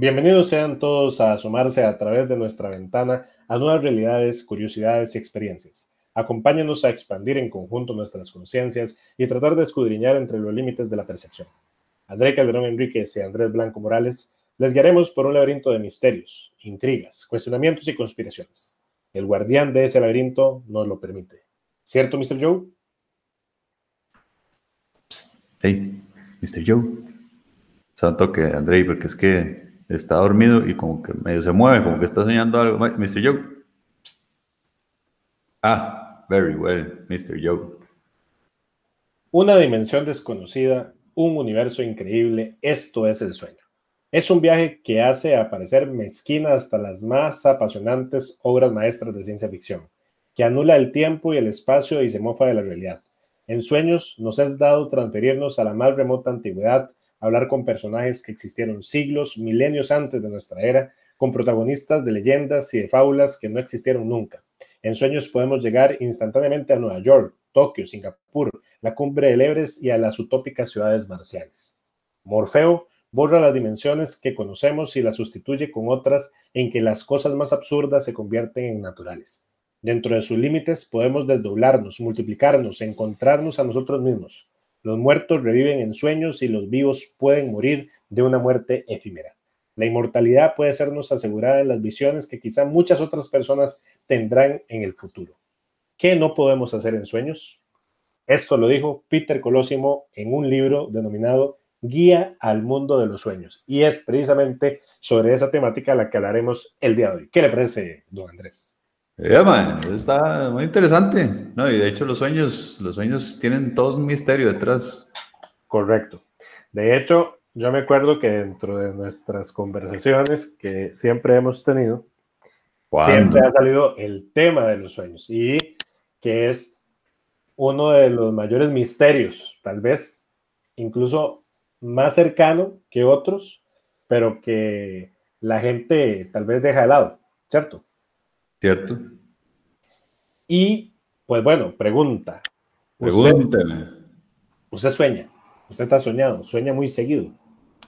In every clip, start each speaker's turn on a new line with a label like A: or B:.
A: Bienvenidos sean todos a asomarse a través de nuestra ventana a nuevas realidades, curiosidades y experiencias. Acompáñenos a expandir en conjunto nuestras conciencias y tratar de escudriñar entre los límites de la percepción. André Calderón Enríquez y Andrés Blanco Morales les guiaremos por un laberinto de misterios, intrigas, cuestionamientos y conspiraciones. El guardián de ese laberinto nos lo permite. ¿Cierto, Mr. Joe?
B: hey, Mr. Joe. Santo que André, porque es que está dormido y como que medio se mueve, como que está soñando algo. Mr. Joe. Ah, very well, Mr. Joe.
A: Una dimensión desconocida, un universo increíble, esto es el sueño. Es un viaje que hace aparecer mezquina hasta las más apasionantes obras maestras de ciencia ficción, que anula el tiempo y el espacio y se mofa de la realidad. En sueños nos es dado transferirnos a la más remota antigüedad, hablar con personajes que existieron siglos, milenios antes de nuestra era, con protagonistas de leyendas y de fábulas que no existieron nunca. En sueños podemos llegar instantáneamente a Nueva York, Tokio, Singapur, la cumbre del Everest y a las utópicas ciudades marcianas. Morfeo borra las dimensiones que conocemos y las sustituye con otras en que las cosas más absurdas se convierten en naturales. Dentro de sus límites podemos desdoblarnos, multiplicarnos, encontrarnos a nosotros mismos. Los muertos reviven en sueños y los vivos pueden morir de una muerte efímera. La inmortalidad puede sernos asegurada en las visiones que quizá muchas otras personas tendrán en el futuro. ¿Qué no podemos hacer en sueños? Esto lo dijo Peter Colosimo en un libro denominado Guía al Mundo de los Sueños. Y es precisamente sobre esa temática la que hablaremos el día de hoy. ¿Qué le parece, don Andrés?
B: Yeah, está muy interesante. No, y de hecho los sueños, los sueños tienen todo un misterio detrás.
A: Correcto. De hecho, yo me acuerdo que dentro de nuestras conversaciones que siempre hemos tenido, siempre ha salido el tema de los sueños y que es uno de los mayores misterios, tal vez incluso más cercano que otros, pero que la gente tal vez deja de lado, ¿cierto?
B: ¿Cierto?
A: Y, pues bueno, pregunta.
B: Pregúnteme.
A: Usted, sueña, usted está soñado, sueña muy seguido.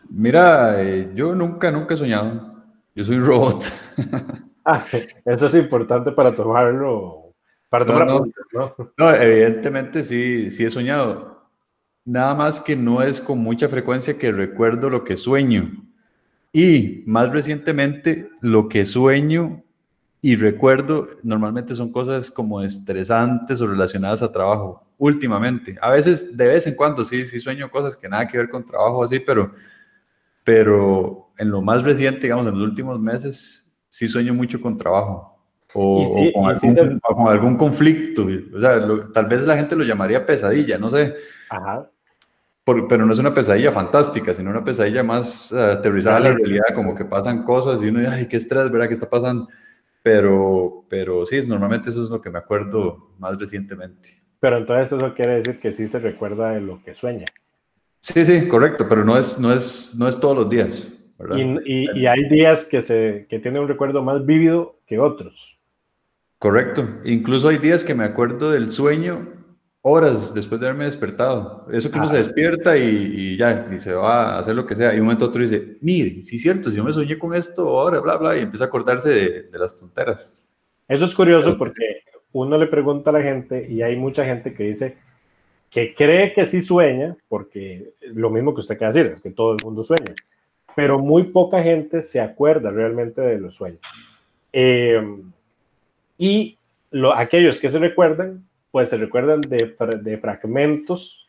B: Mira, eh, yo nunca, nunca he soñado. Yo soy un robot.
A: ah, eso es importante para tomarlo, para tomar
B: no, no, no, evidentemente sí, sí he soñado. Nada más que no es con mucha frecuencia que recuerdo lo que sueño. Y más recientemente, lo que sueño y recuerdo, normalmente son cosas como estresantes o relacionadas a trabajo, últimamente. A veces, de vez en cuando, sí, sí sueño cosas que nada que ver con trabajo así, pero, pero en lo más reciente, digamos, en los últimos meses, sí sueño mucho con trabajo. O, con, algún, con, algún, conflicto. O sea, tal vez la gente lo llamaría pesadilla, no sé.
A: Ajá.
B: pero no es una pesadilla fantástica, sino una pesadilla más uh, aterrizada a la realidad, como que pasan cosas y uno dice, ay, qué estrés, ¿verdad? ¿Qué está pasando? Pero, pero sí, normalmente eso es lo que me acuerdo más recientemente.
A: Pero entonces eso quiere decir que sí se recuerda de lo que sueña.
B: Sí, sí, correcto, pero no es, no es, no es todos los días.
A: Y, y, hay días que, se, que tienen un recuerdo más vívido que otros.
B: Correcto. Incluso hay días que me acuerdo del sueño horas después de haberme despertado. Eso que uno se despierta y, ya, y se va a hacer lo que sea. Y un momento otro dice, mire, sí es cierto, si yo me soñé con esto ahora, bla, bla, y empieza a acordarse de, las tonteras.
A: Eso es curioso porque uno le pregunta a la gente y hay mucha gente que dice que cree que sí sueña, porque lo mismo que usted acaba de decir, es que todo el mundo sueña, pero muy poca gente se acuerda realmente de los sueños. Eh, y lo, aquellos que se recuerdan pues se recuerdan de, de fragmentos,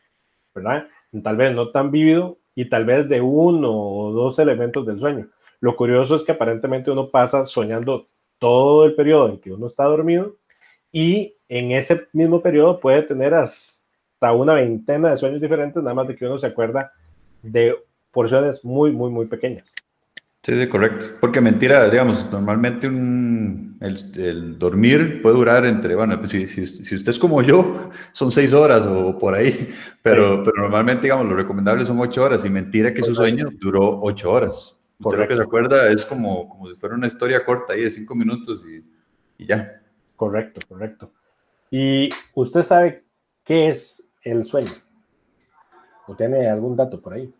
A: ¿verdad? Tal vez no tan vívido y tal vez de uno o dos elementos del sueño. Lo curioso es que aparentemente uno pasa soñando todo el periodo en que uno está dormido y en ese mismo periodo puede tener hasta una veintena de sueños diferentes, nada más de que uno se acuerda de porciones muy, muy, muy pequeñas.
B: Sí, sí, correcto. Porque mentira, digamos, normalmente un, el, dormir puede durar entre, bueno, si, si, si, usted es como yo, son seis horas o por ahí, pero, pero normalmente, digamos, lo recomendable son ocho horas y mentira que su sueño duró ocho horas. Usted lo que se acuerda es como, como si fuera una historia corta ahí de cinco minutos y, y ya.
A: Correcto, correcto. ¿Y usted sabe qué es el sueño? ¿O tiene algún dato por ahí?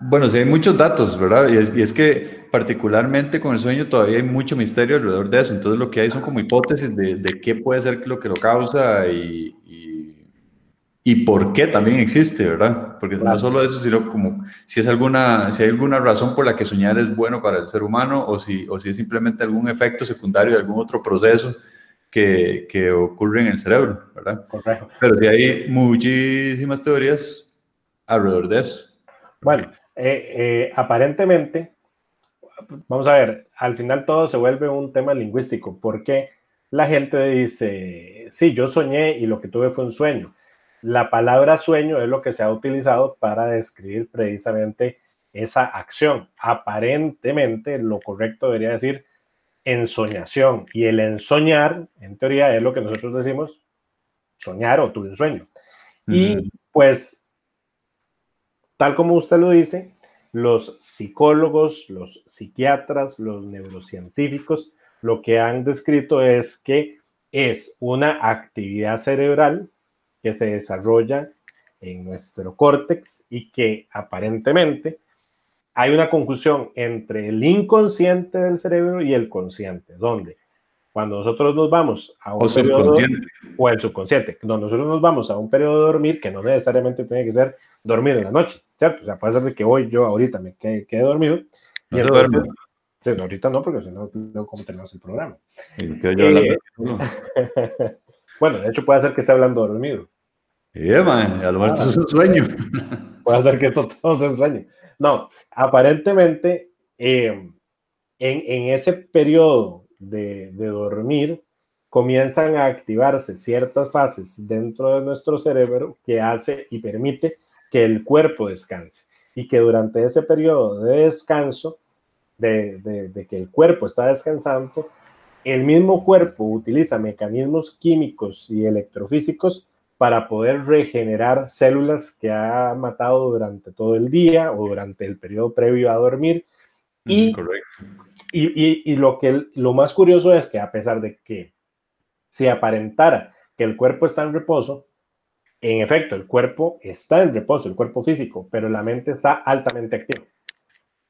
B: Bueno, sí hay muchos datos, ¿verdad? Y es, que particularmente con el sueño todavía hay mucho misterio alrededor de eso. Entonces lo que hay son como hipótesis de, qué puede ser lo que lo causa y, y, por qué también existe, ¿verdad? Porque no solo eso, sino como si, es alguna, si hay alguna razón por la que soñar es bueno para el ser humano o si, o si es simplemente algún efecto secundario de algún otro proceso que, que ocurre en el cerebro, ¿verdad? Correcto. Pero sí hay muchísimas teorías alrededor de eso.
A: Bueno, eh, eh, aparentemente, vamos a ver, al final todo se vuelve un tema lingüístico, porque la gente dice, sí, yo soñé y lo que tuve fue un sueño. La palabra sueño es lo que se ha utilizado para describir precisamente esa acción. Aparentemente, lo correcto debería decir ensoñación. Y el ensoñar, en teoría, es lo que nosotros decimos soñar o tuve un sueño. Y pues Tal como usted lo dice, los psicólogos, los psiquiatras, los neurocientíficos, lo que han descrito es que es una actividad cerebral que se desarrolla en nuestro córtex y que aparentemente hay una confusión entre el inconsciente del cerebro y el consciente, donde cuando nosotros nos vamos a un periodo o el subconsciente, cuando nosotros nos vamos a un periodo de dormir que no necesariamente tiene que ser dormir en la noche, ¿cierto? O sea, puede ser de que hoy yo ahorita me quede, dormido. y entonces, sí, ahorita no, porque si no, no cómo tenemos el programa. Eh, bueno, de hecho puede ser que esté hablando dormido.
B: Sí, man, a lo mejor esto es un sueño.
A: puede ser que esto todo sea un sueño. No, aparentemente, eh, en, en, ese periodo de, de dormir, comienzan a activarse ciertas fases dentro de nuestro cerebro que hace y permite que el cuerpo descanse y que durante ese periodo de descanso, de, que el cuerpo está descansando, el mismo cuerpo utiliza mecanismos químicos y electrofísicos para poder regenerar células que ha matado durante todo el día o durante el periodo previo a dormir. Mm, y, y, y, lo, que, lo más curioso es que a pesar de que se aparentara que el cuerpo está en reposo, en efecto, el cuerpo está en reposo, el cuerpo físico, pero la mente está altamente activa.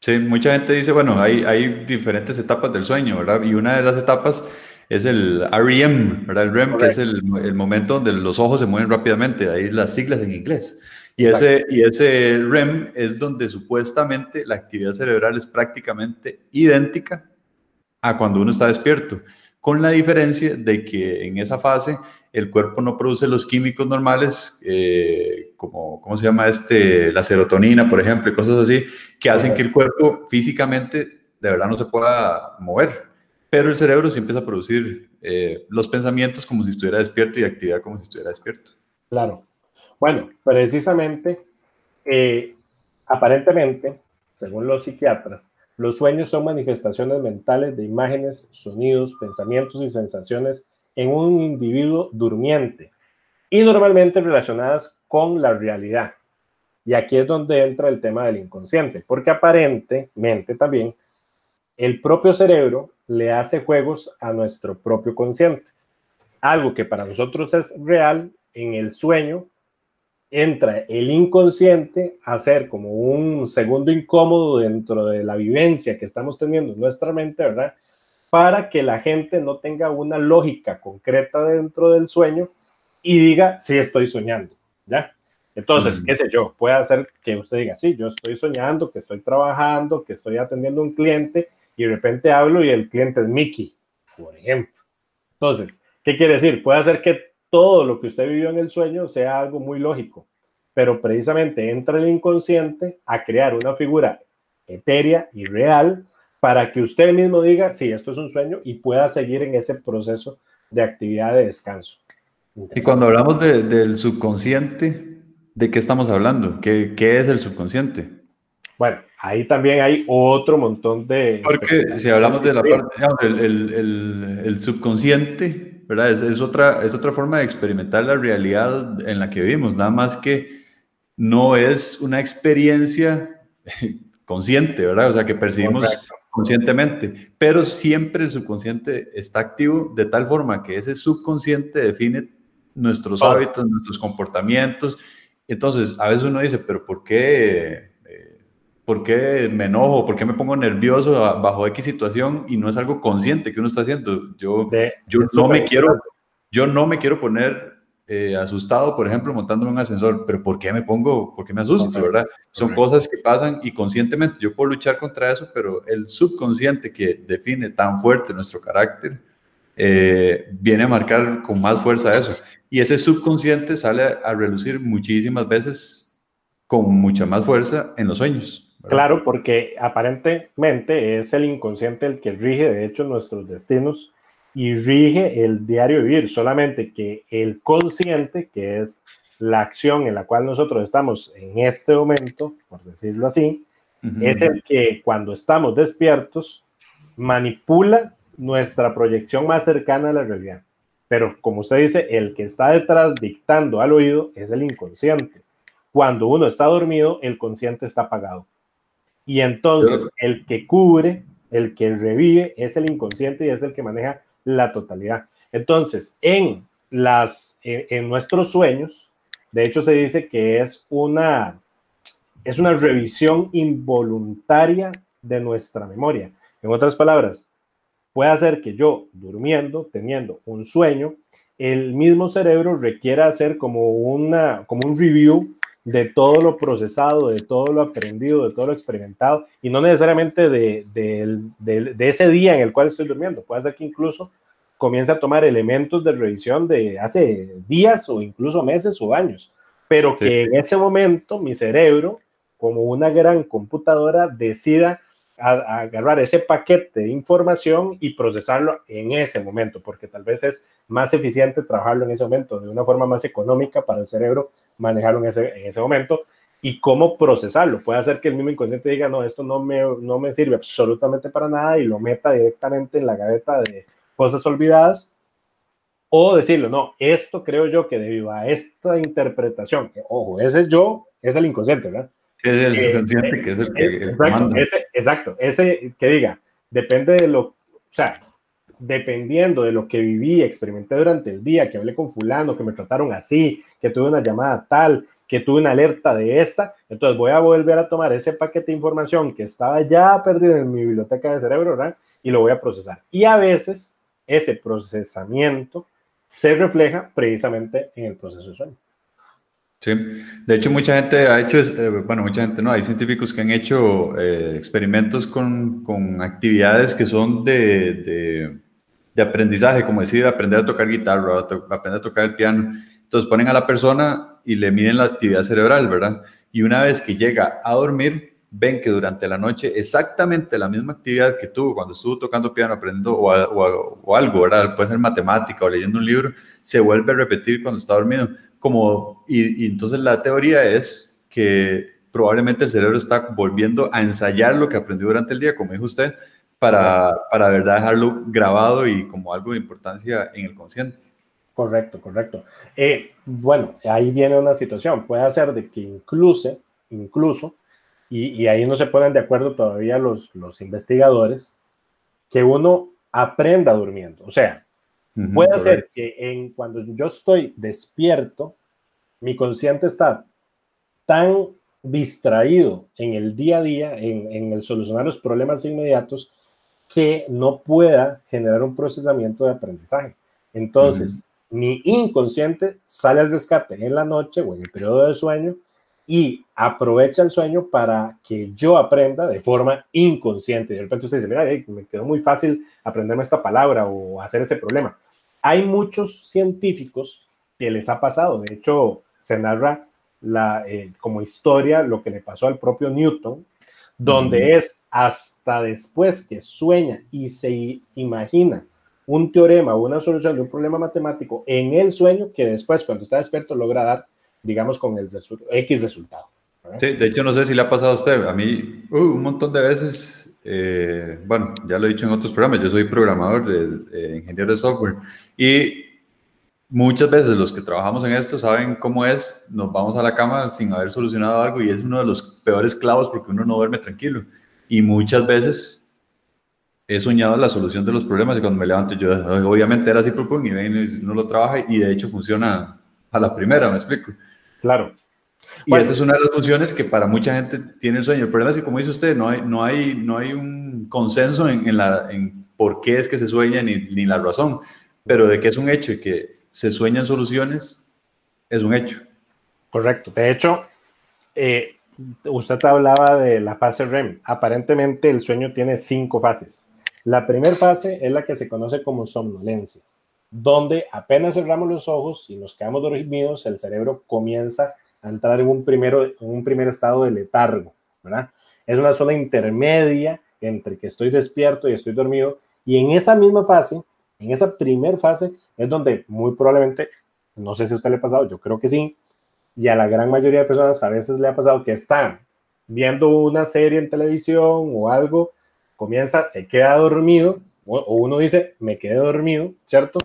B: Sí, mucha gente dice, bueno, hay, hay diferentes etapas del sueño, ¿verdad? Y una de las etapas es el REM, ¿verdad? El REM, que es el, el, momento donde los ojos se mueven rápidamente, ahí las siglas en inglés. Y ese, y ese REM es donde supuestamente la actividad cerebral es prácticamente idéntica a cuando uno está despierto, con la diferencia de que en esa fase el cuerpo no produce los químicos normales, eh, como, ¿cómo se llama este? La serotonina, por ejemplo, y cosas así, que hacen que el cuerpo físicamente de verdad no se pueda mover. Pero el cerebro sí empieza a producir eh, los pensamientos como si estuviera despierto y actividad como si estuviera despierto.
A: Claro. Bueno, precisamente, eh, aparentemente, según los psiquiatras, los sueños son manifestaciones mentales de imágenes, sonidos, pensamientos y sensaciones en un individuo durmiente y normalmente relacionadas con la realidad. Y aquí es donde entra el tema del inconsciente, porque aparentemente también el propio cerebro le hace juegos a nuestro propio consciente. Algo que para nosotros es real, en el sueño entra el inconsciente a ser como un segundo incómodo dentro de la vivencia que estamos teniendo en nuestra mente, ¿verdad? para que la gente no tenga una lógica concreta dentro del sueño y diga, sí, estoy soñando, ¿ya? Entonces, qué sé yo, puede hacer que usted diga, sí, yo estoy soñando, que estoy trabajando, que estoy atendiendo a un cliente y de repente hablo y el cliente es Mickey, por ejemplo. Entonces, ¿qué quiere decir? Puede hacer que todo lo que usted vivió en el sueño sea algo muy lógico, pero precisamente entra el inconsciente a crear una figura etérea y real para que usted mismo diga, sí, esto es un sueño y pueda seguir en ese proceso de actividad de descanso.
B: Y cuando hablamos del subconsciente, ¿de qué estamos hablando? ¿Qué, ¿Qué, es el subconsciente?
A: Bueno, ahí también hay otro montón de...
B: Porque si hablamos de la parte, el, el, el, subconsciente, ¿verdad? Es, es, otra, es otra forma de experimentar la realidad en la que vivimos, nada más que no es una experiencia consciente, ¿verdad? O sea, que percibimos conscientemente, pero siempre el subconsciente está activo de tal forma que ese subconsciente define nuestros hábitos, nuestros comportamientos. Entonces, a veces uno dice, pero ¿por qué? Por qué me enojo, por qué me pongo nervioso bajo X situación y no es algo consciente que uno está haciendo. Yo, yo no me quiero, yo no me quiero poner eh, asustado, por ejemplo, montándome un ascensor, pero ¿por qué me pongo, por qué me asusto, verdad? Son cosas que pasan y conscientemente yo puedo luchar contra eso, pero el subconsciente que define tan fuerte nuestro carácter eh, viene a marcar con más fuerza eso. Y ese subconsciente sale a relucir muchísimas veces con mucha más fuerza en los sueños.
A: Claro, porque aparentemente es el inconsciente el que rige, de hecho, nuestros destinos y rige el diario vivir, solamente que el consciente, que es la acción en la cual nosotros estamos en este momento, por decirlo así, es el que cuando estamos despiertos manipula nuestra proyección más cercana a la realidad. Pero como usted dice, el que está detrás dictando al oído es el inconsciente. Cuando uno está dormido, el consciente está apagado. Y entonces el que cubre, el que revive, es el inconsciente y es el que maneja la totalidad. Entonces, en, las, en, nuestros sueños, de hecho se dice que es una, es una revisión involuntaria de nuestra memoria. En otras palabras, puede hacer que yo, durmiendo, teniendo un sueño, el mismo cerebro requiera hacer como, una, como un review de todo lo procesado, de todo lo aprendido, de todo lo experimentado, y no necesariamente de, de, ese día en el cual estoy durmiendo. Puede ser que incluso comience a tomar elementos de revisión de hace días o incluso meses o años, pero que en ese momento mi cerebro, como una gran computadora, decida agarrar ese paquete de información y procesarlo en ese momento, porque tal vez es más eficiente trabajarlo en ese momento, de una forma más económica para el cerebro manejarlo en ese, en ese momento y cómo procesarlo. Puede hacer que el mismo inconsciente diga, no, esto no me, no me sirve absolutamente para nada y lo meta directamente en la gaveta de cosas olvidadas. O decirlo, no, esto creo yo que debido a esta interpretación, ojo, ese yo es el inconsciente, ¿verdad?
B: es el eh, inconsciente que es el que...
A: exacto, ese, exacto, ese que diga, depende de lo, o sea, dependiendo de lo que viví, experimenté durante el día, que hablé con fulano, que me trataron así, que tuve una llamada tal, que tuve una alerta de esta, entonces voy a volver a tomar ese paquete de información que estaba ya perdido en mi biblioteca de cerebro, ¿verdad? Y lo voy a procesar. Y a veces ese procesamiento se refleja precisamente en el proceso de sueño.
B: Sí, de hecho mucha gente ha hecho, eh, bueno, mucha gente no, hay científicos que han hecho eh, experimentos con, con, actividades que son de de aprendizaje, como decir, aprender a tocar guitarra, aprender a tocar el piano. Entonces ponen a la persona y le miden la actividad cerebral, ¿verdad? Y una vez que llega a dormir, ven que durante la noche exactamente la misma actividad que tuvo cuando estuvo tocando piano, aprendiendo o, o, algo, ¿verdad? Puede ser matemática o leyendo un libro, se vuelve a repetir cuando está dormido. Como, y, y entonces la teoría es que probablemente el cerebro está volviendo a ensayar lo que aprendió durante el día, como dijo usted, para, para verdad dejarlo grabado y como algo de importancia en el consciente.
A: Correcto, correcto. Eh, bueno, ahí viene una situación. Puede ser de que incluso, incluso, y, y, ahí no se ponen de acuerdo todavía los, los investigadores, que uno aprenda durmiendo. O sea, puede ser que en, cuando yo estoy despierto, mi consciente está tan distraído en el día a día, en, en el solucionar los problemas inmediatos, que no pueda generar un procesamiento de aprendizaje. Entonces, mi inconsciente sale al rescate en la noche o en el periodo de sueño y aprovecha el sueño para que yo aprenda de forma inconsciente. De repente usted dice, mira, me quedó muy fácil aprenderme esta palabra o hacer ese problema. Hay muchos científicos que les ha pasado. De hecho, se narra la, eh, como historia lo que le pasó al propio Newton, donde es hasta después que sueña y se imagina un teorema o una solución de un problema matemático en el sueño que después cuando está despierto logra dar, digamos, con el X resultado.
B: Sí, de hecho no sé si le ha pasado a usted, a mí uh, un montón de veces, eh, bueno, ya lo he dicho en otros programas, yo soy programador ingeniero de software y muchas veces los que trabajamos en esto saben cómo es, nos vamos a la cama sin haber solucionado algo y es uno de los peores clavos porque uno no duerme tranquilo. Y muchas veces he soñado la solución de los problemas y cuando me levanto yo, obviamente era así, y uno lo trabaja y de hecho funciona a la primera, me explico.
A: Claro.
B: Y esa es una de las funciones que para mucha gente tiene el sueño. El problema es que, como dice usted, no hay, no hay, no hay un consenso en, en, la, en por qué es que se sueña ni, ni, la razón, pero de que es un hecho y que se sueñan soluciones, es un hecho.
A: Correcto. De hecho, eh, usted hablaba de la fase REM. Aparentemente el sueño tiene cinco fases. La primera fase es la que se conoce como somnolencia, donde apenas cerramos los ojos y nos quedamos dormidos, el cerebro comienza a entrar en un, primero, un primer estado de letargo, ¿verdad? Es una zona intermedia entre que estoy despierto y estoy dormido, y en esa misma fase, en esa primera fase, es donde muy probablemente, no sé si a usted le ha pasado, yo creo que sí, y a la gran mayoría de personas a veces le ha pasado que están viendo una serie en televisión o algo, comienza, se queda dormido, o, uno dice, me quedé dormido, ¿cierto?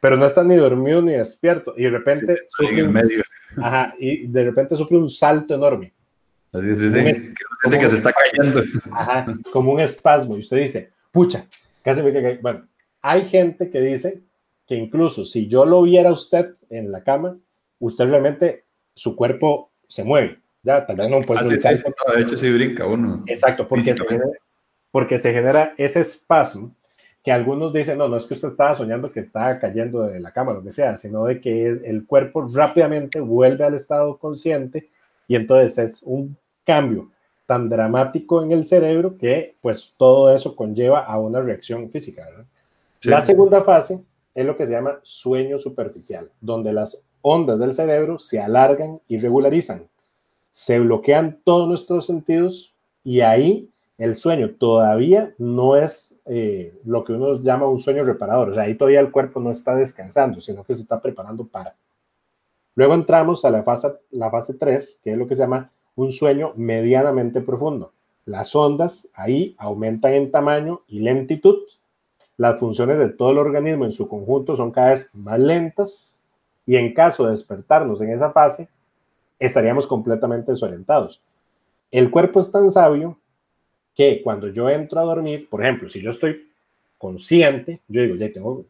A: Pero no está ni dormido ni despierto, y de repente...
B: Sí, sufre, en medio.
A: Ajá, y de repente sufre un salto enorme.
B: Así sí, sí, que, que se está cayendo.
A: Ajá, como un espasmo, y usted dice, pucha, casi me cae. Bueno, hay gente que dice que incluso si yo lo viera usted en la cama, usted realmente su cuerpo se mueve. Ya, tal vez no puede
B: sí, de hecho, sí brinca uno.
A: Exacto, porque se, genera, porque se genera ese espasmo que algunos dicen, no, no es que usted estaba soñando que estaba cayendo de la cama, lo que sea, sino de que es, el cuerpo rápidamente vuelve al estado consciente y entonces es un cambio tan dramático en el cerebro que pues todo eso conlleva a una reacción física. La segunda fase es lo que se llama sueño superficial, donde las ondas del cerebro se alargan y regularizan. Se bloquean todos nuestros sentidos y ahí el sueño todavía no es eh, lo que uno llama un sueño reparador. O sea, ahí todavía el cuerpo no está descansando, sino que se está preparando para. Luego entramos a la fase, la fase 3, que es lo que se llama un sueño medianamente profundo. Las ondas ahí aumentan en tamaño y lentitud. Las funciones de todo el organismo en su conjunto son cada vez más lentas y en caso de despertarnos en esa fase, estaríamos completamente desorientados. El cuerpo es tan sabio que cuando yo entro a dormir, por ejemplo, si yo estoy consciente, yo digo, ya tengo,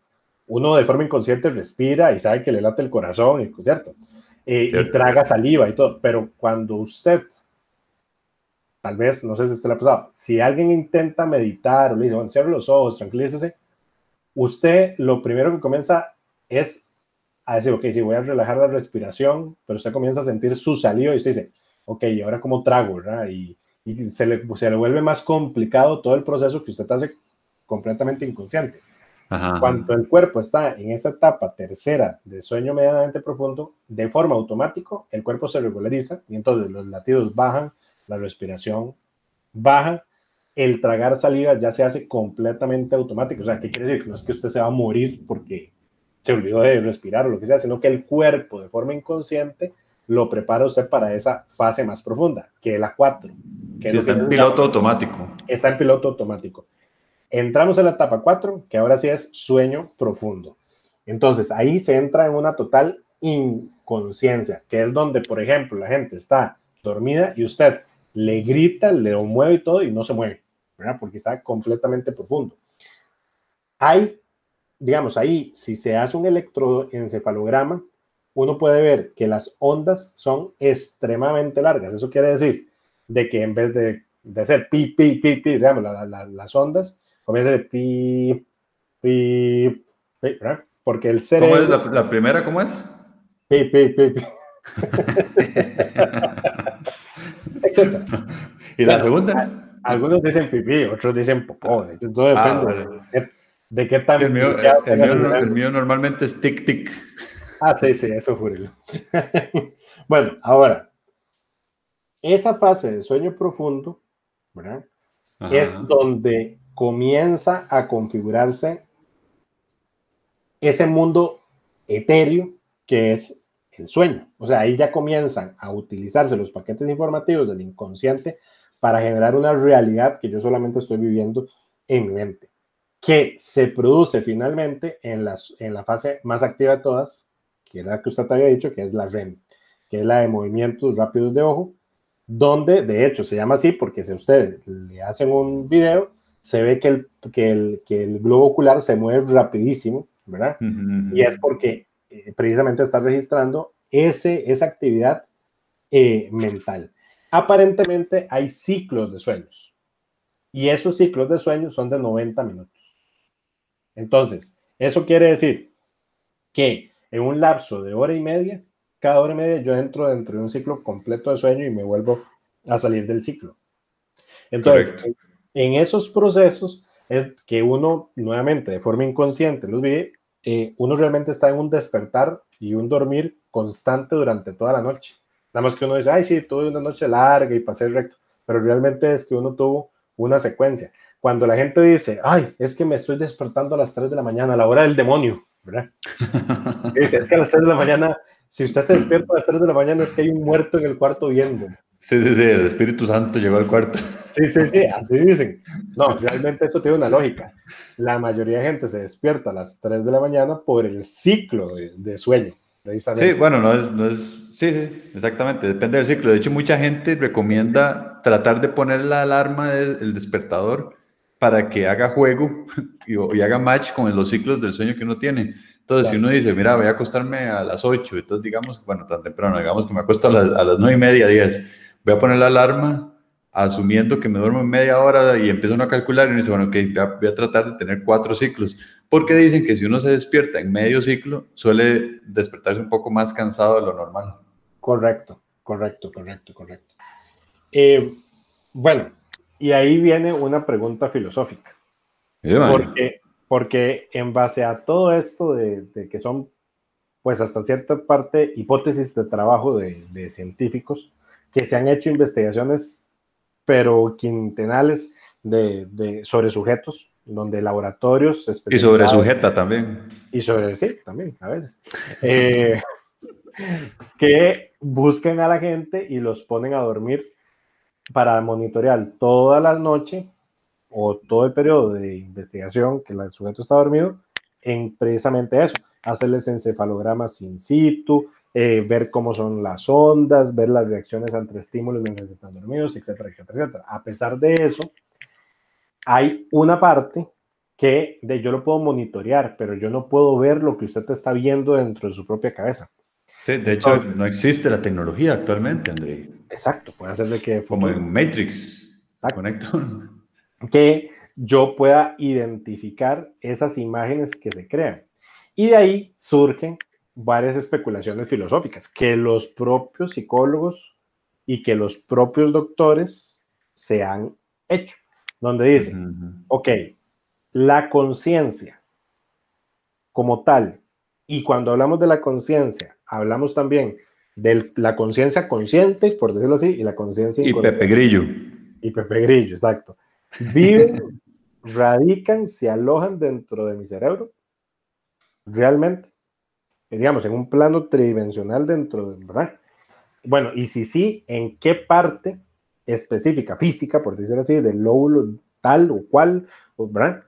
A: uno de forma inconsciente respira y sabe que le late el corazón, y, ¿cierto? Eh, y traga saliva y todo, pero cuando usted, tal vez, no sé si usted le ha pasado, si alguien intenta meditar o le dice, bueno, cierre los ojos, tranquilícese, usted lo primero que comienza es a decir, ok, sí, voy a relajar la respiración, pero usted comienza a sentir su saliva y usted dice, ok, ¿y ahora cómo trago? ¿verdad? Y, y se, le, se le vuelve más complicado todo el proceso que usted hace completamente inconsciente. Ajá. Cuando el cuerpo está en esa etapa tercera de sueño medianamente profundo, de forma automática, el cuerpo se regulariza y entonces los latidos bajan, la respiración baja, el tragar saliva ya se hace completamente automático. O sea, ¿qué quiere decir? No es que usted se va a morir porque se olvidó de respirar o lo que sea, sino que el cuerpo de forma inconsciente lo prepara usted para esa fase más profunda, que es la 4.
B: Que está en piloto automático.
A: Está en piloto automático. Entramos en la etapa 4, que ahora sí es sueño profundo. Entonces, ahí se entra en una total inconsciencia, que es donde, por ejemplo, la gente está dormida y usted le grita, le mueve y todo y no se mueve, ¿verdad? Porque está completamente profundo. Hay digamos, ahí, si se hace un electroencefalograma, uno puede ver que las ondas son extremadamente largas. Eso quiere decir de que en vez de, de hacer pi, pi, pi, pi, digamos, las ondas, comienza de pi, pi, pi, ¿verdad? Porque el cerebro...
B: ¿Cómo es la, primera? ¿Cómo es?
A: Pi, pi, pi, pi. Etcétera.
B: ¿Y la segunda?
A: Algunos dicen pipí, otros dicen popó. Todo ah, depende de qué tan...
B: el, mío, el, mío, normalmente es tic tic.
A: Ah, sí, sí, eso júrelo. bueno, ahora, esa fase de sueño profundo, ¿verdad? Es donde comienza a configurarse ese mundo etéreo que es el sueño. O sea, ahí ya comienzan a utilizarse los paquetes informativos del inconsciente para generar una realidad que yo solamente estoy viviendo en mi mente que se produce finalmente en, las, en la fase más activa de todas, que es la que usted había dicho, que es la REM, que es la de movimientos rápidos de ojo, donde de hecho se llama así porque si ustedes le hacen un video, se ve que el, que el, que el globo ocular se mueve rapidísimo, ¿verdad? Y es porque eh, precisamente está registrando ese, esa actividad eh, mental. Aparentemente hay ciclos de sueños y esos ciclos de sueños son de 90 minutos. Entonces, eso quiere decir que en un lapso de hora y media, cada hora y media yo entro dentro de un ciclo completo de sueño y me vuelvo a salir del ciclo. Entonces, en esos procesos es que uno nuevamente de forma inconsciente los vive, eh, uno realmente está en un despertar y un dormir constante durante toda la noche. Nada más que uno dice, ay, sí, tuve una noche larga y pasé recto, pero realmente es que uno tuvo una secuencia. Cuando la gente dice, ay, es que me estoy despertando a las 3 de la mañana, a la hora del demonio, ¿verdad? dice, es que a las 3 de la mañana, si usted se despierta a las 3 de la mañana, es que hay un muerto en el cuarto viendo.
B: Sí, sí, sí, el Espíritu Santo llegó al cuarto.
A: Sí, sí, sí, así dicen. No, realmente eso tiene una lógica. La mayoría de gente se despierta a las 3 de la mañana por el ciclo de, sueño.
B: Sí, bueno, no es, no es, sí, sí, exactamente, depende del ciclo. De hecho, mucha gente recomienda tratar de poner la alarma del despertador para que haga juego y, haga match con los ciclos del sueño que uno tiene. Entonces, si uno dice, mira, voy a acostarme a las 8, entonces digamos, bueno, tan temprano, digamos que me acuesto a las, a las 9 y media, 10 voy a poner la alarma asumiendo que me duermo en media hora y empiezo a calcular y me dice, bueno, ok, voy a, tratar de tener cuatro ciclos, porque dicen que si uno se despierta en medio ciclo, suele despertarse un poco más cansado de lo normal.
A: Correcto, correcto, correcto, correcto. Eh, bueno, y ahí viene una pregunta filosófica. porque, porque en base a todo esto de, de, que son, pues hasta cierta parte, hipótesis de trabajo de, de científicos, que se han hecho investigaciones, pero quintenales, de, de, sobre sujetos, donde laboratorios...
B: Y sobre sujeta también.
A: Y sobre, sí, también, a veces. Eh, que buscan a la gente y los ponen a dormir para monitorear toda la noche o todo el periodo de investigación que el sujeto está dormido en precisamente eso, hacerles encefalogramas in situ, eh, ver cómo son las ondas, ver las reacciones ante estímulos mientras están dormidos, etcétera, etcétera, etcétera. A pesar de eso, hay una parte que de, yo lo puedo monitorear, pero yo no puedo ver lo que usted está viendo dentro de su propia cabeza.
B: Sí, de hecho, no existe la tecnología actualmente, André.
A: Exacto, puede ser de que...
B: Como en Matrix. Conecto.
A: Que yo pueda identificar esas imágenes que se crean. Y de ahí surgen varias especulaciones filosóficas que los propios psicólogos y que los propios doctores se han hecho, donde dicen, ok, la conciencia como tal, y cuando hablamos de la conciencia, hablamos también de la conciencia consciente, por decirlo así, y la conciencia
B: Y Pepe Grillo.
A: Y Pepe Grillo, exacto. Viven, radican, se alojan dentro de mi cerebro, realmente digamos, en un plano tridimensional dentro de, ¿verdad? Bueno, y si sí, ¿en qué parte específica, física, por decirlo así, del lóbulo tal o cual, ¿verdad?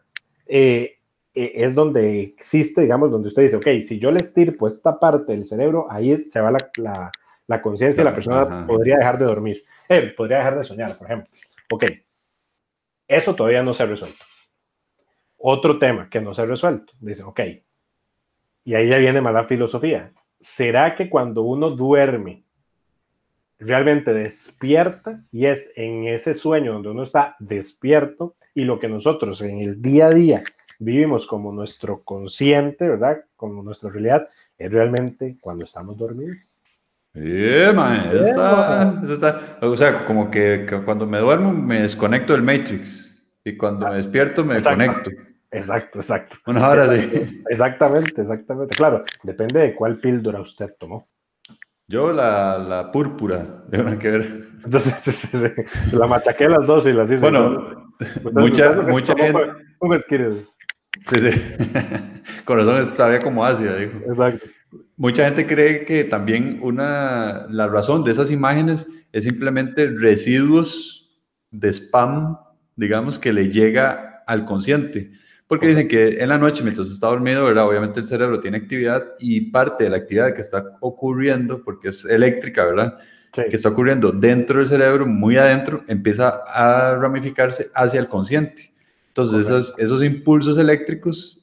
A: Eh, eh, es donde existe, digamos, donde usted dice, ok, si yo le estirpo esta parte del cerebro, ahí se va la, la, la conciencia y la persona podría dejar de dormir, eh, podría dejar de soñar, por ejemplo. Ok, eso todavía no se ha resuelto. Otro tema que no se ha resuelto, dice, ok, y ahí ya viene más la filosofía. ¿Será que cuando uno duerme, realmente despierta y es en ese sueño donde uno está despierto y lo que nosotros en el día a día vivimos como nuestro consciente, ¿verdad? Como nuestra realidad, es realmente cuando estamos dormidos.
B: Bien, eso, está, eso está, o sea, como que, cuando me duermo me desconecto del Matrix y cuando me despierto me conecto.
A: Exacto, exacto.
B: Una hora
A: de... Exactamente, exactamente. Claro, depende de cuál píldora usted tomó.
B: Yo la, la púrpura, de una que ver.
A: Entonces, la machaqué las dos y las hice.
B: Bueno, mucha, mucha gente...
A: ¿Cómo quieres?
B: Sí, sí. Con razón como ácida.
A: Exacto.
B: Mucha gente cree que también una, la razón de esas imágenes es simplemente residuos de spam, digamos, que le llega al consciente. Porque dicen que en la noche, mientras está dormido, ¿verdad? Obviamente el cerebro tiene actividad y parte de la actividad que está ocurriendo, porque es eléctrica, ¿verdad? Que está ocurriendo dentro del cerebro, muy adentro, empieza a ramificarse hacia el consciente. Entonces, esos, esos impulsos eléctricos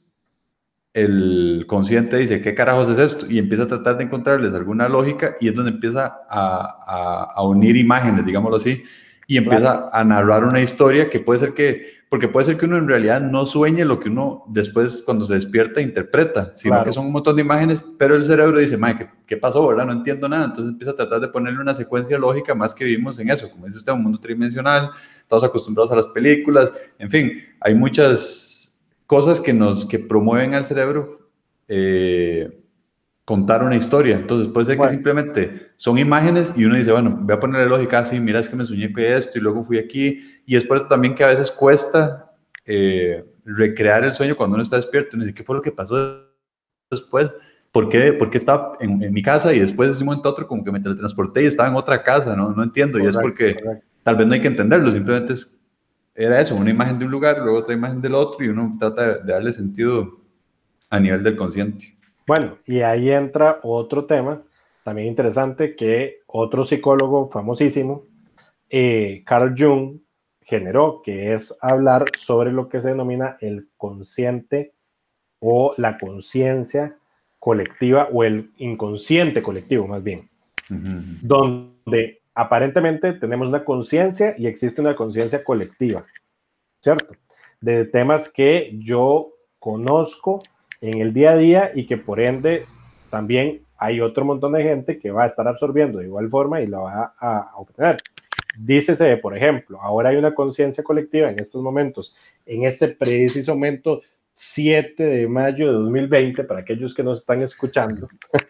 B: el consciente dice, ¿qué carajos es esto? Y empieza a tratar de encontrarles alguna lógica y es donde empieza a, a, unir imágenes, digámoslo así, y empieza a narrar una historia que puede ser que, porque puede ser que uno en realidad no sueñe lo que uno después cuando se despierta interpreta, sino que son un montón de imágenes, pero el cerebro dice, ¿qué, ¿qué, pasó, verdad? No entiendo nada, entonces empieza a tratar de ponerle una secuencia lógica más que vivimos en eso, como dice usted, un mundo tridimensional, estamos acostumbrados a las películas, en fin, hay muchas cosas que nos que promueven al cerebro eh, contar una historia. Entonces puede ser que simplemente son imágenes y uno dice, bueno, voy a ponerle lógica así, mira, es que me soñé con esto y luego fui aquí. Y es por eso también que a veces cuesta eh, recrear el sueño cuando uno está despierto. Uno dice, ¿qué fue lo que pasó después? ¿Por qué, por qué estaba en, mi casa y después de un momento a otro como que me teletransporté y estaba en otra casa? No, no entiendo. y es porque tal vez no hay que entenderlo, simplemente es era eso, una imagen de un lugar, luego otra imagen del otro y uno trata de darle sentido a nivel del consciente.
A: Bueno, y ahí entra otro tema también interesante que otro psicólogo famosísimo, eh, Carl Jung, generó, que es hablar sobre lo que se denomina el consciente o la conciencia colectiva o el inconsciente colectivo más bien, donde aparentemente tenemos una conciencia y existe una conciencia colectiva, ¿cierto? De temas que yo conozco en el día a día y que por ende también hay otro montón de gente que va a estar absorbiendo de igual forma y la va a, obtener. Dícese, por ejemplo, ahora hay una conciencia colectiva en estos momentos, en este preciso momento 7 de mayo de 2020, para aquellos que nos están escuchando,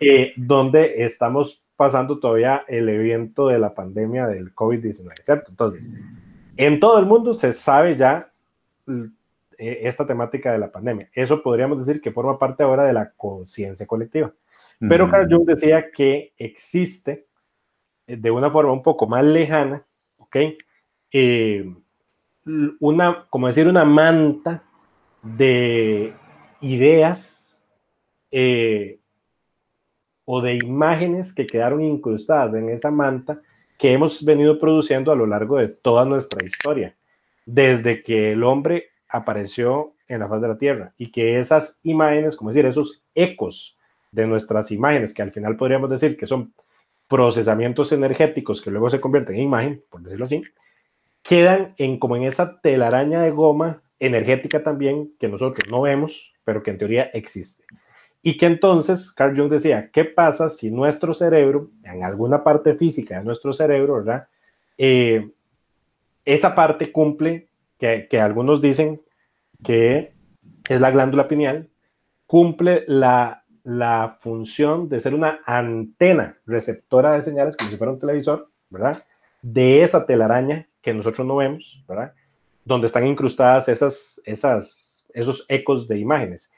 A: eh, donde estamos pasando todavía el evento de la pandemia del COVID-19, ¿cierto? Entonces, en todo el mundo se sabe ya eh, esta temática de la pandemia. Eso podríamos decir que forma parte ahora de la conciencia colectiva. Pero Carl Jung decía que existe eh, de una forma un poco más lejana, ¿ok? Eh, una, como decir, una manta de ideas eh, o de imágenes que quedaron incrustadas en esa manta que hemos venido produciendo a lo largo de toda nuestra historia, desde que el hombre apareció en la faz de la Tierra y que esas imágenes, como decir, esos ecos de nuestras imágenes, que al final podríamos decir que son procesamientos energéticos que luego se convierten en imagen, por decirlo así, quedan en como en esa telaraña de goma energética también que nosotros no vemos, pero que en teoría existe. Y que entonces Carl Jung decía, ¿qué pasa si nuestro cerebro, en alguna parte física de nuestro cerebro, ¿verdad? Eh, esa parte cumple, que, algunos dicen que es la glándula pineal, cumple la, la función de ser una antena receptora de señales, como si fuera un televisor, ¿verdad? De esa telaraña que nosotros no vemos, ¿verdad? Donde están incrustadas esas, esas, esos ecos de imágenes.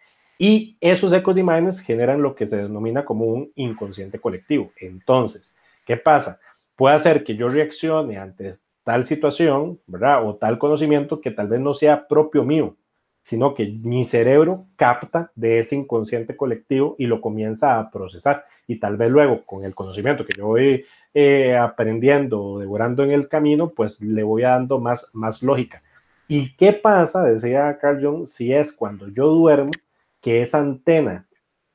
A: Y esos ecos de imágenes generan lo que se denomina como un inconsciente colectivo. Entonces, ¿qué pasa? Puede hacer que yo reaccione ante tal situación, ¿verdad? O tal conocimiento que tal vez no sea propio mío, sino que mi cerebro capta de ese inconsciente colectivo y lo comienza a procesar. Y tal vez luego, con el conocimiento que yo voy eh, aprendiendo o devorando en el camino, pues le voy dando más, más lógica. ¿Y qué pasa, decía Carl Jung, si es cuando yo duermo que esa antena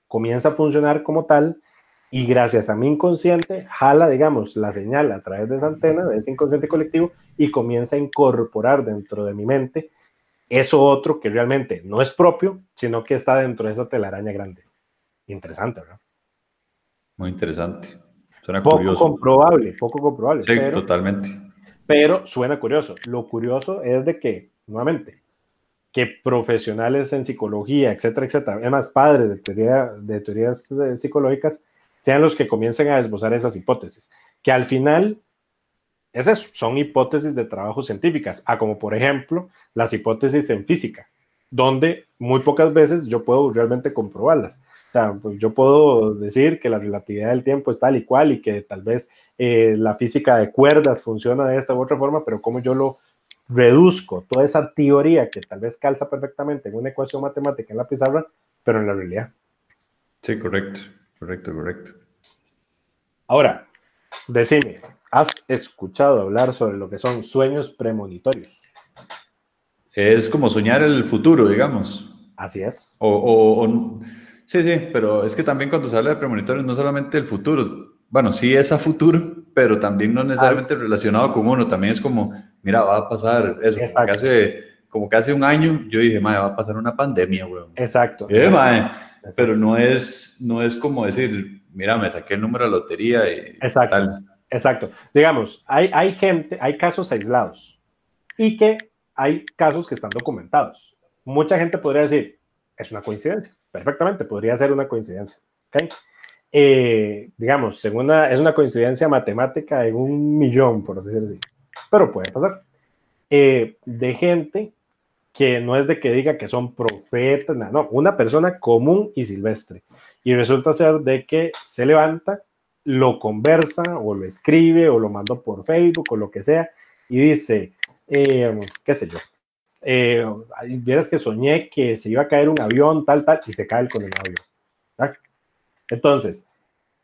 A: comienza a funcionar como tal y gracias a mi inconsciente jala, digamos, la señal a través de esa antena, de ese inconsciente colectivo y comienza a incorporar dentro de mi mente eso otro que realmente no es propio, sino que está dentro de esa telaraña grande. Interesante, ¿verdad?
B: Muy interesante.
A: Suena poco comprobable, poco comprobable.
B: Sí, totalmente.
A: Pero suena curioso. Lo curioso es de que, nuevamente, que profesionales en psicología, etcétera, etcétera, además padres de, teoría, de teorías eh, psicológicas, sean los que comiencen a esbozar esas hipótesis, que al final es eso, son hipótesis de trabajo científicas, a como por ejemplo las hipótesis en física, donde muy pocas veces yo puedo realmente comprobarlas. O sea, pues yo puedo decir que la relatividad del tiempo es tal y cual y que tal vez eh, la física de cuerdas funciona de esta u otra forma, pero como yo lo reduzco toda esa teoría que tal vez calza perfectamente en una ecuación matemática en la pizarra, pero en la realidad.
B: Sí, correcto, correcto, correcto.
A: Ahora, decime, ¿has escuchado hablar sobre lo que son sueños premonitorios?
B: Es como soñar el futuro, digamos.
A: Así es.
B: O, sí, sí, pero es que también cuando se habla de premonitorios, no solamente el futuro, bueno, sí es a futuro, pero también no necesariamente relacionado con uno, también es como, mira, va a pasar eso, como que, hace, como que hace un año yo dije, madre, va a pasar una pandemia, weón.
A: Exacto.
B: Eh, pero no es, no es como decir, mira, me saqué el número de lotería y
A: Exacto. Tal. Exacto. Digamos, hay, hay gente, hay casos aislados y que hay casos que están documentados. Mucha gente podría decir, es una coincidencia. Perfectamente, podría ser una coincidencia. ¿okay? Eh, digamos, es una coincidencia matemática en un millón, por decir así, pero puede pasar. Eh, de gente que no es de que diga que son profetas, no, una persona común y silvestre. Y resulta ser de que se levanta, lo conversa o lo escribe o lo mandó por Facebook o lo que sea y dice, eh, qué sé yo, eh, vieras que soñé que se iba a caer un avión, tal, tal, y se cae el avión. Entonces,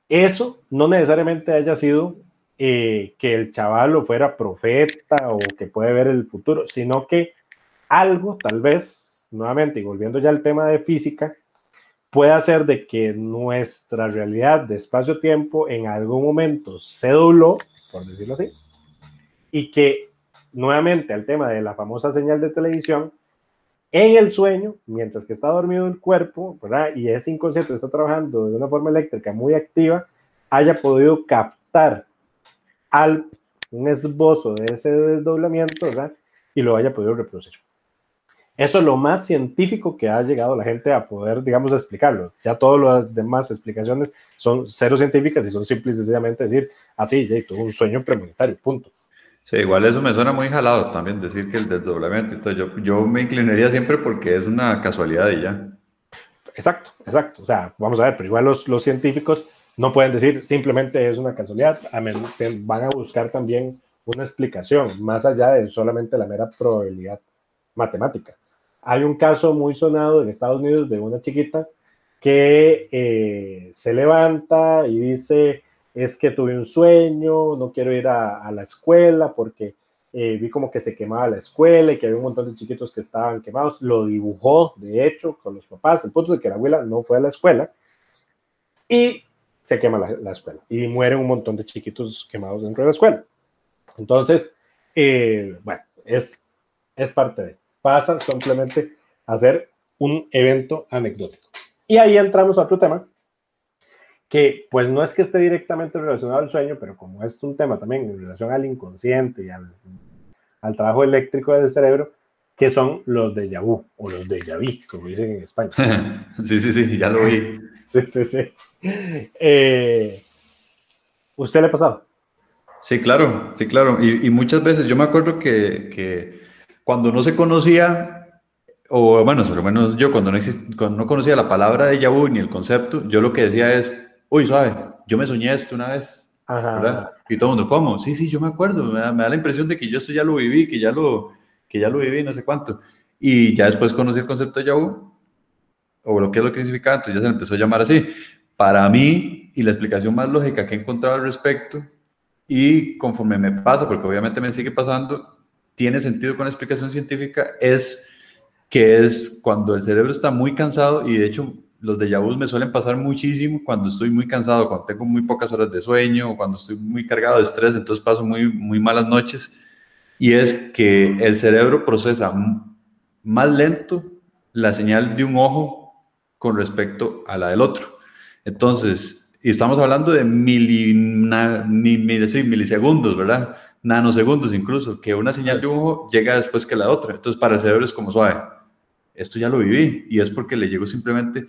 A: eso no necesariamente haya sido eh, que el chaval fuera profeta o que puede ver el futuro, sino que algo, tal vez, nuevamente, y volviendo ya al tema de física, puede hacer de que nuestra realidad de espacio-tiempo en algún momento se dobló, por decirlo así, y que nuevamente al tema de la famosa señal de televisión, en el sueño, mientras que está dormido el cuerpo, ¿verdad? Y ese inconsciente está trabajando de una forma eléctrica muy activa, haya podido captar al, un esbozo de ese desdoblamiento, ¿verdad? Y lo haya podido reproducir. Eso es lo más científico que ha llegado la gente a poder, digamos, explicarlo. Ya todas las demás explicaciones son cero científicas y son simples y sencillamente decir, así, ah, ya tuvo un sueño premonitario, punto.
B: Sí, igual eso me suena muy jalado también, decir que el desdoblamiento. Entonces yo, yo me inclinaría siempre porque es una casualidad y ya.
A: Exacto, exacto. O sea, vamos a ver, pero igual los, los científicos no pueden decir simplemente es una casualidad, van a buscar también una explicación más allá de solamente la mera probabilidad matemática. Hay un caso muy sonado en Estados Unidos de una chiquita que eh, se levanta y dice, es que tuve un sueño, no quiero ir a, la escuela porque eh, vi como que se quemaba la escuela y que había un montón de chiquitos que estaban quemados. Lo dibujó, de hecho, con los papás. El punto de que la abuela no fue a la escuela y se quema la, escuela y mueren un montón de chiquitos quemados dentro de la escuela. Entonces, eh, bueno, es, es parte de. Pasa simplemente a ser un evento anecdótico. Y ahí entramos a otro tema que pues no es que esté directamente relacionado al sueño, pero como es un tema también en relación al inconsciente y al, al trabajo eléctrico del cerebro, que son los de vu o los de vu, como dicen en España.
B: sí, sí, sí, ya lo vi.
A: sí, sí, sí. Eh, ¿Usted le ha pasado?
B: Sí, claro, sí, claro. Y, y muchas veces yo me acuerdo que, que, cuando no se conocía, o bueno, por lo menos yo cuando no, cuando no conocía la palabra de vu ni el concepto, yo lo que decía es, uy, suave, yo me soñé esto una vez. ¿verdad? Y todo el mundo, ¿cómo? Sí, sí, yo me acuerdo, me da, la impresión de que yo esto ya lo viví, que ya lo, que ya lo viví, no sé cuánto. Y ya después conocí el concepto de Yahoo, o lo que es lo que significa, entonces ya se le empezó a llamar así. Para mí, y la explicación más lógica que he encontrado al respecto, y conforme me pasa, porque obviamente me sigue pasando, tiene sentido con la explicación científica, es que es cuando el cerebro está muy cansado, y de hecho los de vu me suelen pasar muchísimo cuando estoy muy cansado, cuando tengo muy pocas horas de sueño o cuando estoy muy cargado de estrés, entonces paso muy, muy malas noches. Y es que el cerebro procesa más lento la señal de un ojo con respecto a la del otro. Entonces, y estamos hablando de milisegundos, ¿verdad? Nanosegundos incluso, que una señal de un ojo llega después que la otra. Entonces, para el cerebro es como suave. Esto ya lo viví y es porque le llegó simplemente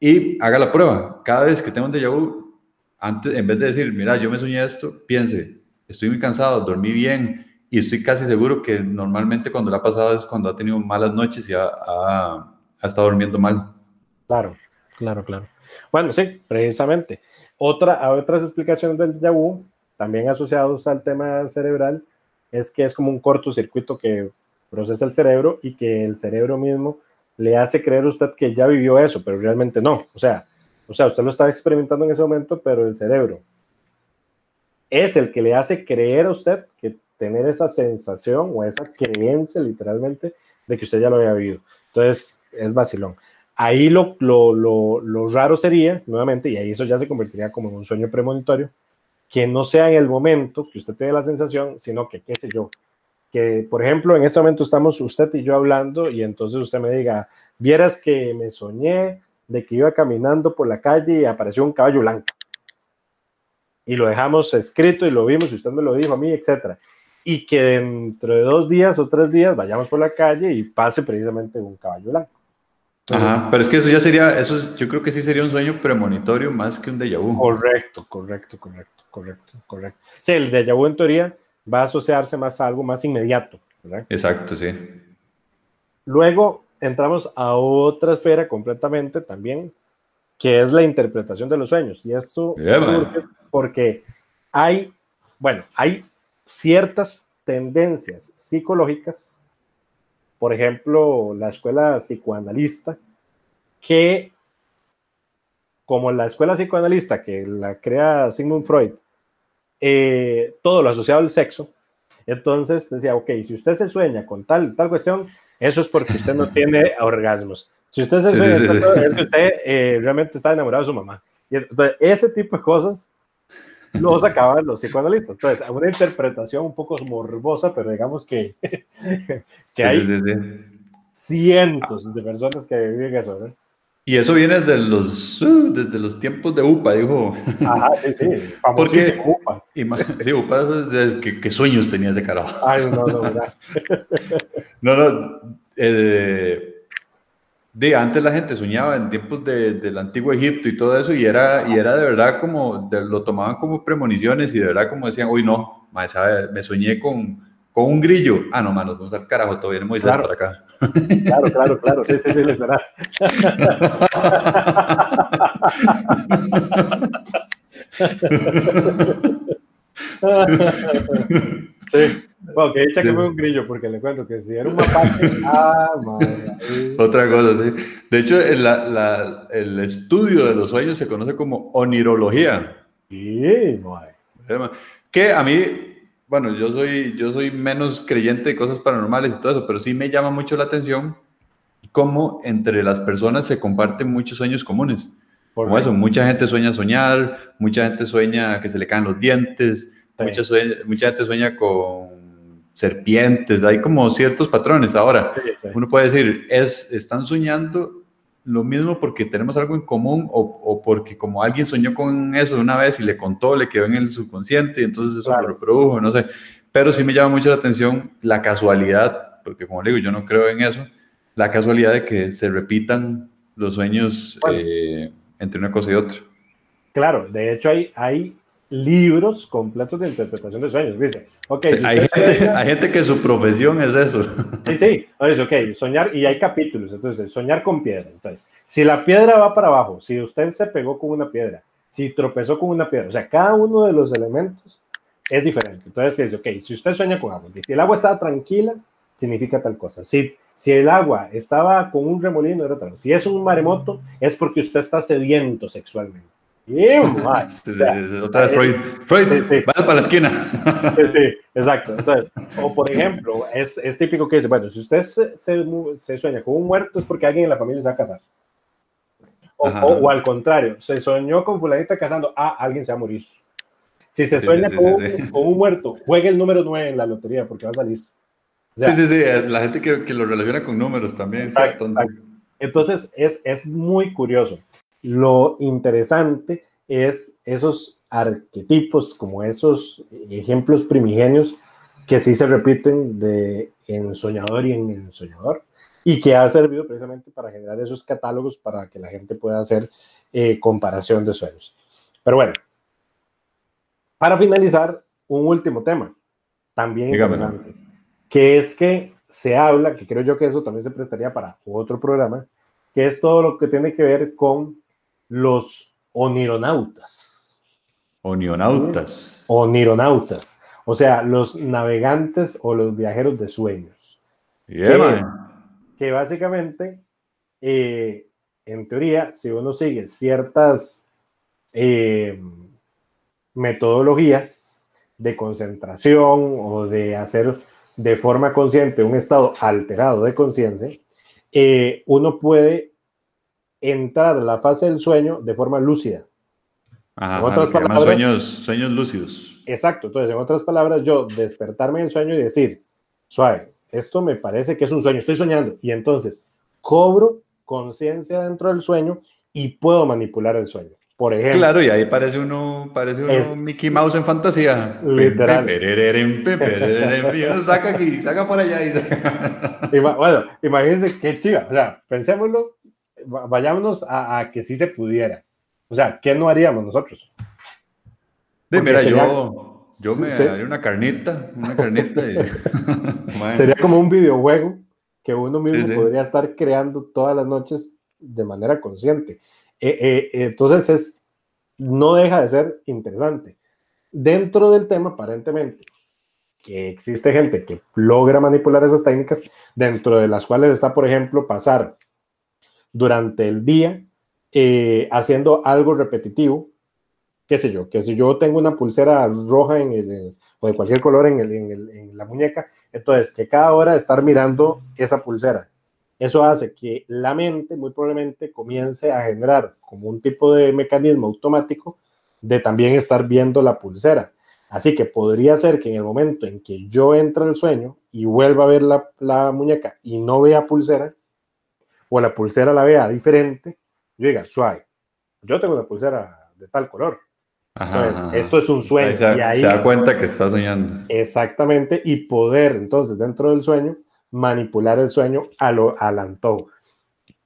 B: y haga la prueba. Cada vez que tenga un déjà vu, antes, en vez de decir, mira, yo me soñé esto, piense, estoy muy cansado, dormí bien y estoy casi seguro que normalmente cuando le ha pasado es cuando ha tenido malas noches y ha, ha, estado durmiendo mal.
A: Claro, claro, claro. Bueno, sí, precisamente. Otra, otras explicaciones del déjà vu, también asociados al tema cerebral, es que es como un cortocircuito que procesa el cerebro y que el cerebro mismo le hace creer a usted que ya vivió eso, pero realmente no. O sea, o sea, usted lo estaba experimentando en ese momento, pero el cerebro es el que le hace creer a usted que tener esa sensación o esa creencia literalmente de que usted ya lo había vivido. Entonces, es vacilón. Ahí lo, lo, lo, lo, raro sería, nuevamente, y ahí eso ya se convertiría como en un sueño premonitorio, que no sea en el momento que usted tiene la sensación, sino que, qué sé yo, que por ejemplo en este momento estamos usted y yo hablando y entonces usted me diga, vieras que me soñé de que iba caminando por la calle y apareció un caballo blanco. Y lo dejamos escrito y lo vimos y usted me lo dijo a mí, etcétera. Y que dentro de dos días o tres días vayamos por la calle y pase precisamente un caballo blanco.
B: Ajá, pero es que eso ya sería, eso yo creo que sí sería un sueño premonitorio más que un déjà vu.
A: Correcto, correcto, correcto, correcto, correcto. Sí, el déjà vu en teoría va a asociarse más a algo más inmediato, ¿verdad?
B: Exacto, sí.
A: Luego entramos a otra esfera completamente también, que es la interpretación de los sueños. Y eso surge porque hay, bueno, hay ciertas tendencias psicológicas por ejemplo, la escuela psicoanalista, que como la escuela psicoanalista que la crea Sigmund Freud, eh, todo lo asociado al sexo, entonces decía, ok, si usted se sueña con tal, tal cuestión, eso es porque usted no tiene orgasmos. Si usted se sueña, es que usted eh, realmente está enamorado de su mamá. Y entonces, ese tipo de cosas los acaban los psicoanalistas. Entonces, una interpretación un poco morbosa, pero digamos que, que hay cientos de personas que viven eso. ¿no?
B: Y eso viene desde los, uh, desde los tiempos de UPA, dijo.
A: Ajá, sí, sí.
B: Porque, UPA. Sí, UPA, ¿qué, ¿qué, sueños tenía ese carajo?
A: Ay, no, no, ¿verdad?
B: no, no. Eh, de antes la gente soñaba en tiempos de, del antiguo Egipto y todo eso, y era, y era de verdad como, lo tomaban como premoniciones y de verdad como decían, uy, no, me soñé con, con un grillo. Ah, no, manos, vamos al carajo, todavía no Moisés
A: claro.
B: para acá.
A: Claro, claro, claro, sí, sí, sí, es verdad. sí. Bueno, que echa que fue un grillo, porque le cuento que si era un mapache, ah, madre.
B: Otra cosa, sí. De hecho, el, la, el estudio de los sueños se conoce como onirología.
A: Sí, madre.
B: Que a mí, bueno, yo soy, yo soy menos creyente de cosas paranormales y todo eso, pero sí me llama mucho la atención cómo entre las personas se comparten muchos sueños comunes. Por como eso, mucha gente sueña soñar, mucha gente sueña que se le caen los dientes, mucha, mucha gente sueña con serpientes, hay como ciertos patrones. Ahora, uno puede decir, es, están soñando lo mismo porque tenemos algo en común o, o, porque como alguien soñó con eso una vez y le contó, le quedó en el subconsciente y entonces eso lo reprodujo, no sé. Pero sí me llama mucho la atención la casualidad, porque como le digo, yo no creo en eso, la casualidad de que se repitan los sueños eh, entre una cosa y otra.
A: Claro, de hecho hay, hay libros completos de interpretación de sueños. Dice, okay,
B: hay, gente, hay, gente, que su profesión es eso.
A: Sí, sí, es ok, soñar, y hay capítulos, entonces, soñar con piedras. Entonces, si la piedra va para abajo, si usted se pegó con una piedra, si tropezó con una piedra, o sea, cada uno de los elementos es diferente. Entonces, dice, ok, si usted sueña con agua, si el agua estaba tranquila, significa tal cosa. Si, si el agua estaba con un remolino, era tal. Si es un maremoto, es porque usted está sediento sexualmente.
B: Otra vez Freud. Freud, para la esquina.
A: Sí, exacto. Entonces, o por ejemplo, es, es típico que dice, bueno, si usted se, se, sueña con un muerto es porque alguien en la familia se va a casar. O, o, al contrario, se soñó con fulanita casando, ah, alguien se va a morir. Si se sueña con, un, con, un, muerto, juegue el número 9 en la lotería porque va a salir.
B: sí, sí, sí, la gente que, que, lo relaciona con números también.
A: Exacto, exacto. Entonces, es, es muy curioso. Lo interesante es esos arquetipos, como esos ejemplos primigenios que sí se repiten de en soñador y en el soñador, y que ha servido precisamente para generar esos catálogos para que la gente pueda hacer eh, comparación de sueños. Pero bueno, para finalizar, un último tema, también interesante, que es que se habla, que creo yo que eso también se prestaría para otro programa, que es todo lo que tiene que ver con los onironautas.
B: Onionautas.
A: Onironautas. O sea, los navegantes o los viajeros de sueños. que, básicamente, eh, en teoría, si uno sigue ciertas eh, metodologías de concentración o de hacer de forma consciente un estado alterado de conciencia, eh, uno puede entrar a la fase del sueño de forma lúcida.
B: Ajá, en otras palabras, sueños, sueños lúcidos.
A: Exacto, entonces en otras palabras, yo despertarme en el sueño y decir, suave, esto me parece que es un sueño, estoy soñando, y entonces cobro conciencia dentro del sueño y puedo manipular el sueño. Por ejemplo.
B: Claro, y ahí parece uno, parece uno Mickey Mouse en fantasía.
A: Literal.
B: saca aquí, saca por allá.
A: Y bueno, imagínense qué chiva. O sea, pensémoslo, vayámonos a, que sí se pudiera. O sea, ¿qué no haríamos nosotros?
B: De, mira, yo, yo me haría una carnita, una carnita.
A: sería como un videojuego que uno mismo podría estar creando todas las noches de manera consciente. Eh, eh, entonces, es, no deja de ser interesante. Dentro del tema, aparentemente, que existe gente que logra manipular esas técnicas, dentro de las cuales está, por ejemplo, pasar durante el día eh, haciendo algo repetitivo, qué sé yo, que si yo tengo una pulsera roja en el, o de cualquier color en, el, en, el, en la muñeca, entonces que cada hora estar mirando esa pulsera eso hace que la mente muy probablemente comience a generar como un tipo de mecanismo automático de también estar viendo la pulsera. Así que podría ser que en el momento en que yo entre al sueño y vuelva a ver la, muñeca y no vea pulsera, o la pulsera la vea diferente, yo diga, suave, yo tengo una pulsera de tal color. entonces, esto es un sueño.
B: se,
A: y ahí,
B: se da cuenta que está soñando.
A: Exactamente, y poder entonces dentro del sueño manipular el sueño a lo, al antojo.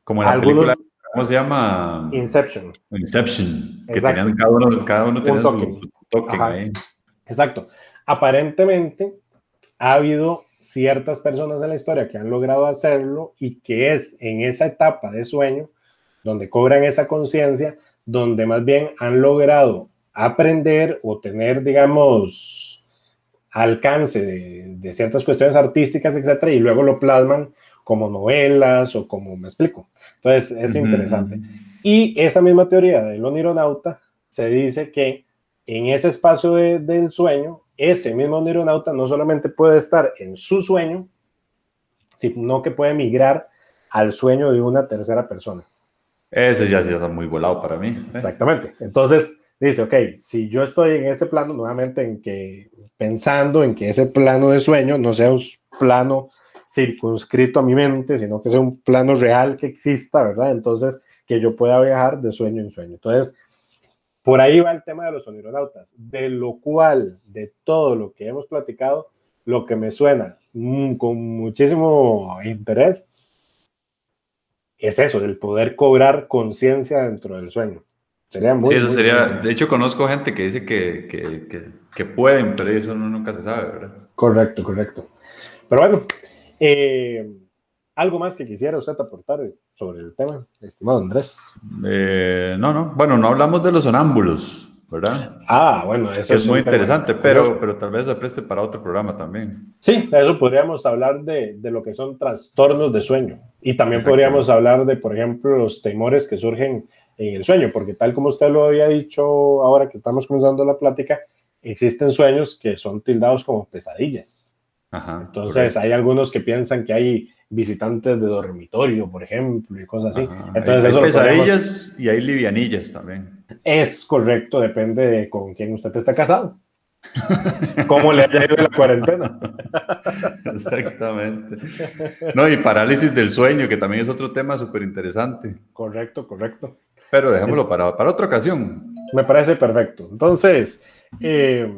B: Como en la película, ¿cómo se llama?
A: Inception.
B: Inception, que tenían, cada uno, cada uno tenía su, toque ahí.
A: Exacto. Aparentemente ha habido ciertas personas en la historia que han logrado hacerlo y que es en esa etapa de sueño donde cobran esa conciencia, donde más bien han logrado aprender o tener, digamos, alcance de, ciertas cuestiones artísticas, etcétera, y luego lo plasman como novelas o como me explico. Entonces, es interesante. Y esa misma teoría del onironauta se dice que en ese espacio del sueño, ese mismo onironauta no solamente puede estar en su sueño, sino que puede migrar al sueño de una tercera persona.
B: Ese ya, ya está muy volado para mí.
A: Exactamente. Entonces, dice, ok, si yo estoy en ese plano, nuevamente en que pensando en que ese plano de sueño no sea un plano circunscrito a mi mente, sino que sea un plano real que exista, ¿verdad? Entonces, que yo pueda viajar de sueño en sueño. Entonces, por ahí va el tema de los onironautas, de lo cual, de todo lo que hemos platicado, lo que me suena mm, con muchísimo interés es eso, del poder cobrar conciencia dentro del sueño.
B: Sería muy, sí, eso sería. De hecho, conozco gente que dice que, que, que, pueden, pero eso nunca se sabe, ¿verdad?
A: Correcto, correcto. Pero bueno, eh, ¿algo más que quisiera usted aportar sobre el tema, estimado Andrés?
B: Eh, no, no. Bueno, no hablamos de los sonámbulos, ¿verdad?
A: Ah, bueno, eso
B: es, muy interesante, pero, pero tal vez se preste para otro programa también.
A: Sí, eso podríamos hablar de, de lo que son trastornos de sueño. Y también podríamos hablar de, por ejemplo, los temores que surgen en el sueño, porque tal como usted lo había dicho ahora que estamos comenzando la plática, existen sueños que son tildados como pesadillas. Entonces hay algunos que piensan que hay visitantes de dormitorio, por ejemplo, y cosas así. Entonces,
B: hay, pesadillas y hay livianillas también.
A: Es correcto, depende de con quién usted está casado. ¿Cómo le haya ido la cuarentena?
B: Exactamente. No, y parálisis del sueño, que también es otro tema súper interesante.
A: Correcto, correcto.
B: Pero dejémoslo para, para otra ocasión.
A: Me parece perfecto. Entonces, eh,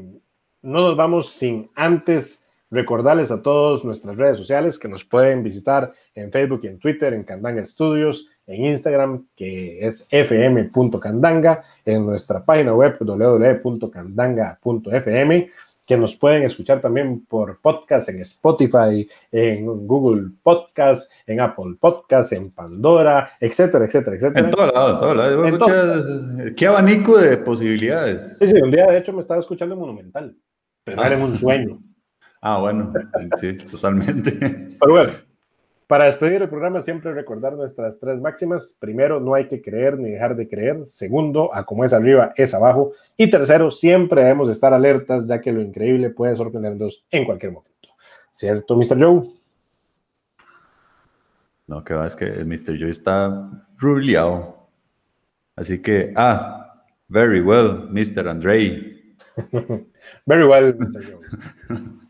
A: no nos vamos sin antes recordarles a todos nuestras redes sociales que nos pueden visitar en Facebook y en Twitter, en Candanga Studios, en Instagram, que es fm.candanga, en nuestra página web www.candanga.fm que nos pueden escuchar también por podcast en Spotify, en Google Podcast, en Apple Podcast, en Pandora, etcétera, etcétera, etcétera.
B: En todo lado, en todo lado. Qué abanico de posibilidades.
A: Sí, sí, un día de hecho me estaba escuchando Monumental, pero era en un sueño.
B: Ah, bueno, sí, totalmente.
A: Pero bueno, para despedir el programa, siempre recordar nuestras tres máximas. Primero, no hay que creer ni dejar de creer. Segundo, a como es arriba, es abajo. Y tercero, siempre debemos estar alertas, ya que lo increíble puede sorprendernos en cualquier momento. ¿Cierto, Mr. Joe?
B: No, que va, es que el Mr. Joy está ruleado. Así que, ah, very well, Mr. Andre.
A: very well, Mr. Joy.